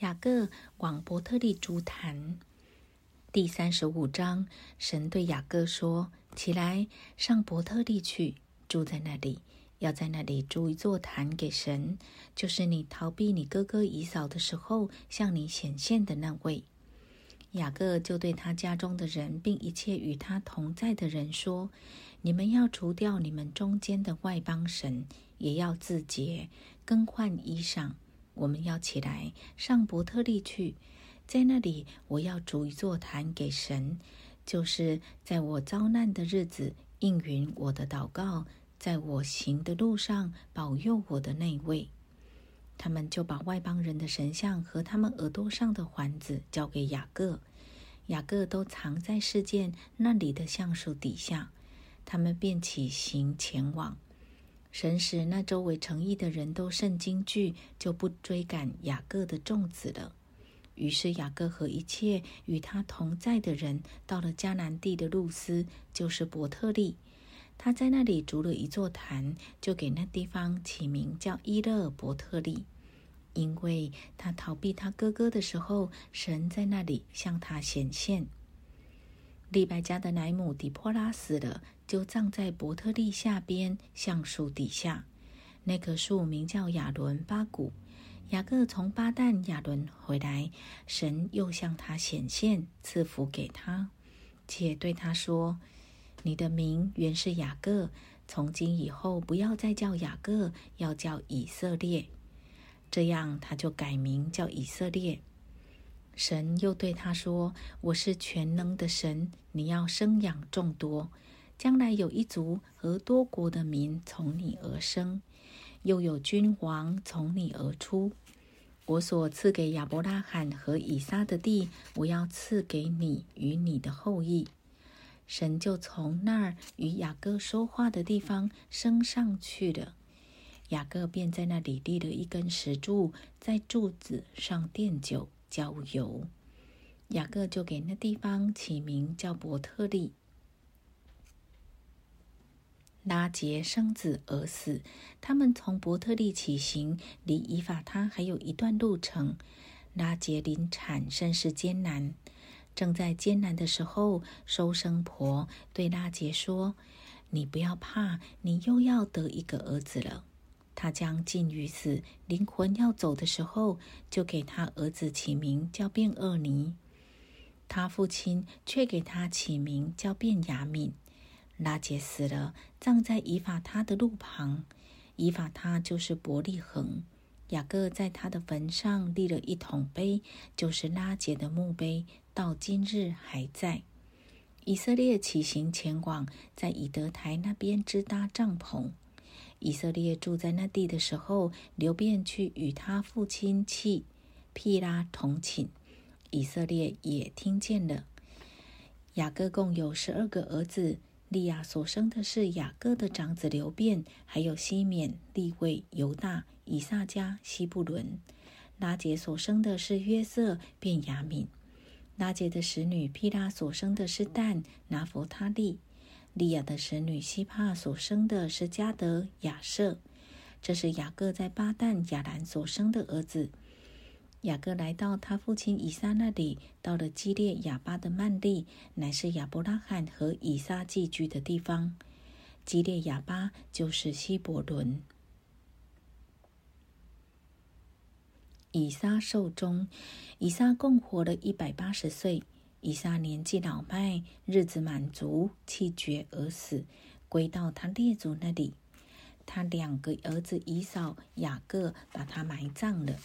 雅各往伯特利筑坛。第三十五章，神对雅各说：“起来，上伯特利去，住在那里，要在那里筑一座坛给神，就是你逃避你哥哥以扫的时候向你显现的那位。”雅各就对他家中的人，并一切与他同在的人说：“你们要除掉你们中间的外邦神，也要自洁，更换衣裳。”我们要起来上伯特利去，在那里我要筑一座坛给神，就是在我遭难的日子应允我的祷告，在我行的路上保佑我的那位。他们就把外邦人的神像和他们耳朵上的环子交给雅各，雅各都藏在世界那里的橡树底下。他们便起行前往。神使那周围诚意的人都甚惊惧，就不追赶雅各的众子了。于是雅各和一切与他同在的人，到了迦南地的路斯，就是伯特利。他在那里筑了一座坛，就给那地方起名叫伊勒伯特利，因为他逃避他哥哥的时候，神在那里向他显现。利百加的奶母底波拉死了。就葬在伯特利下边橡树底下，那棵树名叫亚伦巴谷。雅各从巴旦亚伦回来，神又向他显现，赐福给他，且对他说：“你的名原是雅各，从今以后不要再叫雅各，要叫以色列。”这样他就改名叫以色列。神又对他说：“我是全能的神，你要生养众多。”将来有一族和多国的民从你而生，又有君王从你而出。我所赐给亚伯拉罕和以撒的地，我要赐给你与你的后裔。神就从那儿与雅各说话的地方升上去了。雅各便在那里立了一根石柱，在柱子上奠酒郊游。雅各就给那地方起名叫伯特利。拉杰生子而死，他们从伯特利起行，离以法他还有一段路程。拉杰临产甚是艰难，正在艰难的时候，收生婆对拉杰说：“你不要怕，你又要得一个儿子了。”他将近于死，灵魂要走的时候，就给他儿子起名叫便厄尼。他父亲却给他起名叫便雅敏。拉杰死了，葬在以法他的路旁。以法他就是伯利恒。雅各在他的坟上立了一桶碑，就是拉杰的墓碑，到今日还在。以色列起行前往，在以德台那边支搭帐篷。以色列住在那地的时候，流便去与他父亲契毗拉同寝。以色列也听见了。雅各共有十二个儿子。利亚所生的是雅各的长子刘辩，还有西缅、利位、犹大、以撒加、西布伦。拉杰所生的是约瑟、便雅敏。拉杰的使女毗拉所生的是但、拿佛他利。利亚的神女希帕所生的是加德、亚瑟。这是雅各在巴旦亚兰所生的儿子。雅各来到他父亲以撒那里，到了基列亚巴的曼利，乃是亚伯拉罕和以撒寄居的地方。基列亚巴就是希伯伦。以撒寿终，以撒共活了一百八十岁。以撒年纪老迈，日子满足，气绝而死，归到他列祖那里。他两个儿子以扫、雅各把他埋葬了。